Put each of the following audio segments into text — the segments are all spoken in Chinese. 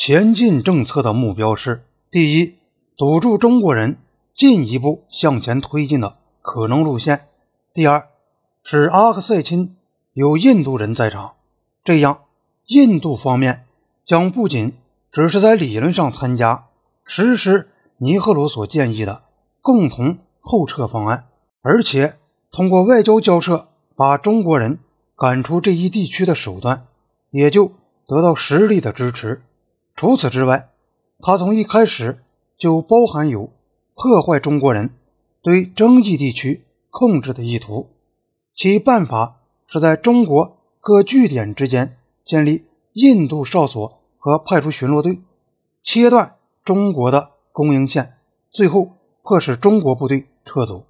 前进政策的目标是：第一，堵住中国人进一步向前推进的可能路线；第二，使阿克塞钦有印度人在场，这样印度方面将不仅只是在理论上参加实施尼赫鲁所建议的共同后撤方案，而且通过外交交涉把中国人赶出这一地区的手段，也就得到实力的支持。除此之外，他从一开始就包含有破坏中国人对争议地区控制的意图，其办法是在中国各据点之间建立印度哨所和派出巡逻队，切断中国的供应线，最后迫使中国部队撤走。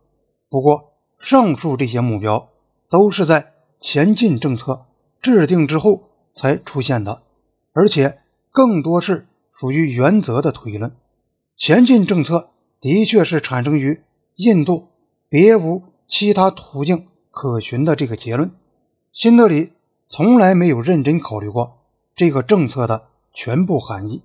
不过，上述这些目标都是在前进政策制定之后才出现的，而且。更多是属于原则的推论。前进政策的确是产生于印度别无其他途径可循的这个结论。新德里从来没有认真考虑过这个政策的全部含义。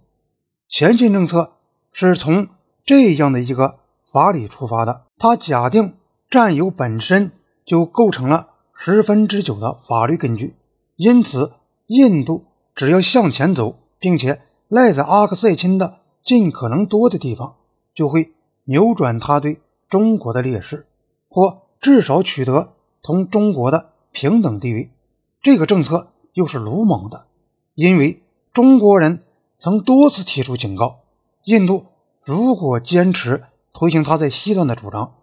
前进政策是从这样的一个法理出发的，它假定占有本身就构成了十分之九的法律根据，因此印度只要向前走。并且赖在阿克塞钦的尽可能多的地方，就会扭转他对中国的劣势，或至少取得同中国的平等地位。这个政策又是鲁莽的，因为中国人曾多次提出警告：印度如果坚持推行他在西段的主张，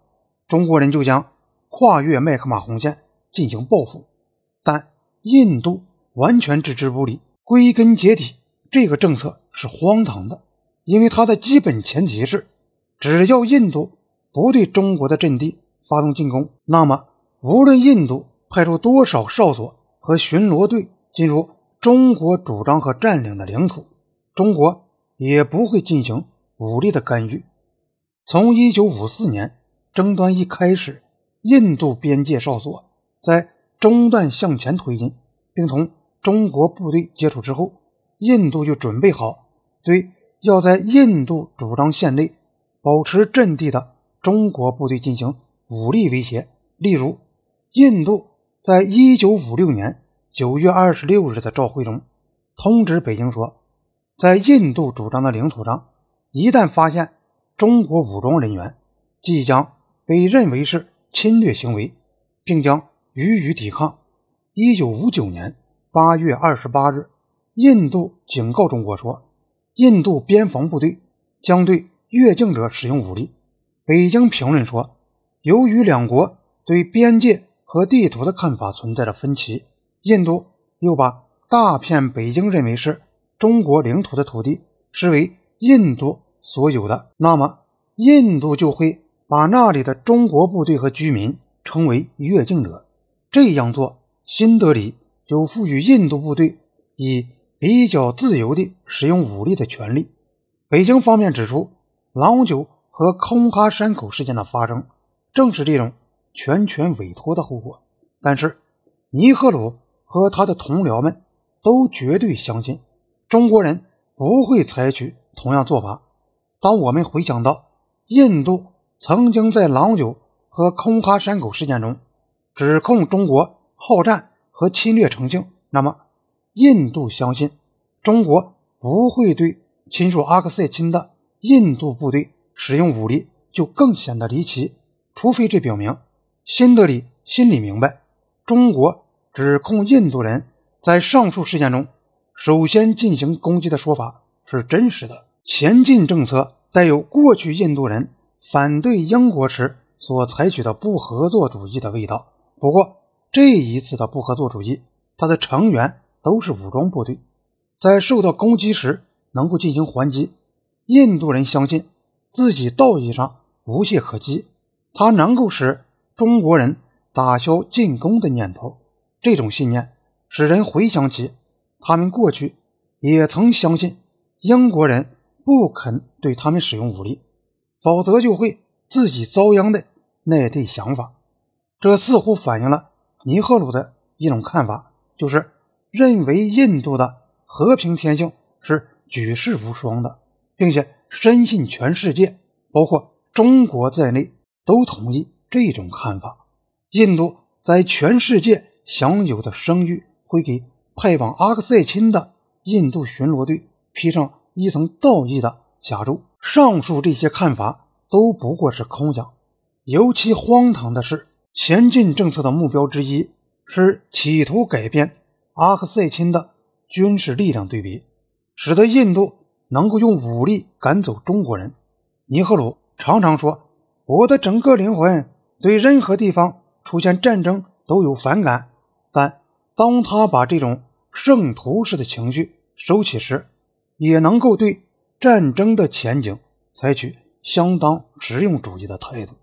中国人就将跨越麦克马洪线进行报复。但印度完全置之不理，归根结底。这个政策是荒唐的，因为它的基本前提是，只要印度不对中国的阵地发动进攻，那么无论印度派出多少哨所和巡逻队进入中国主张和占领的领土，中国也不会进行武力的干预。从1954年争端一开始，印度边界哨所在中段向前推进，并同中国部队接触之后。印度就准备好对要在印度主张线内保持阵地的中国部队进行武力威胁。例如，印度在一九五六年九月二十六日的照会中通知北京说，在印度主张的领土上，一旦发现中国武装人员，即将被认为是侵略行为，并将予以抵抗。一九五九年八月二十八日。印度警告中国说，印度边防部队将对越境者使用武力。北京评论说，由于两国对边界和地图的看法存在着分歧，印度又把大片北京认为是中国领土的土地视为印度所有的，那么印度就会把那里的中国部队和居民称为越境者。这样做，新德里就赋予印度部队以。比较自由地使用武力的权利。北京方面指出，郎酒和空哈山口事件的发生，正是这种全权委托的后果。但是，尼赫鲁和他的同僚们都绝对相信，中国人不会采取同样做法。当我们回想到印度曾经在郎酒和空哈山口事件中指控中国好战和侵略成性，那么。印度相信中国不会对侵入阿克塞钦的印度部队使用武力，就更显得离奇。除非这表明新德里心里明白，中国指控印度人在上述事件中首先进行攻击的说法是真实的。前进政策带有过去印度人反对英国时所采取的不合作主义的味道。不过这一次的不合作主义，它的成员。都是武装部队，在受到攻击时能够进行还击。印度人相信自己道义上无懈可击，他能够使中国人打消进攻的念头。这种信念使人回想起他们过去也曾相信英国人不肯对他们使用武力，否则就会自己遭殃的那对想法。这似乎反映了尼赫鲁的一种看法，就是。认为印度的和平天性是举世无双的，并且深信全世界，包括中国在内，都同意这种看法。印度在全世界享有的声誉，会给派往阿克塞钦的印度巡逻队披上一层道义的甲胄。上述这些看法都不过是空想。尤其荒唐的是，前进政策的目标之一是企图改变阿克塞钦的军事力量对比，使得印度能够用武力赶走中国人。尼赫鲁常常说：“我的整个灵魂对任何地方。”出现战争都有反感，但当他把这种圣徒式的情绪收起时，也能够对战争的前景采取相当实用主义的态度。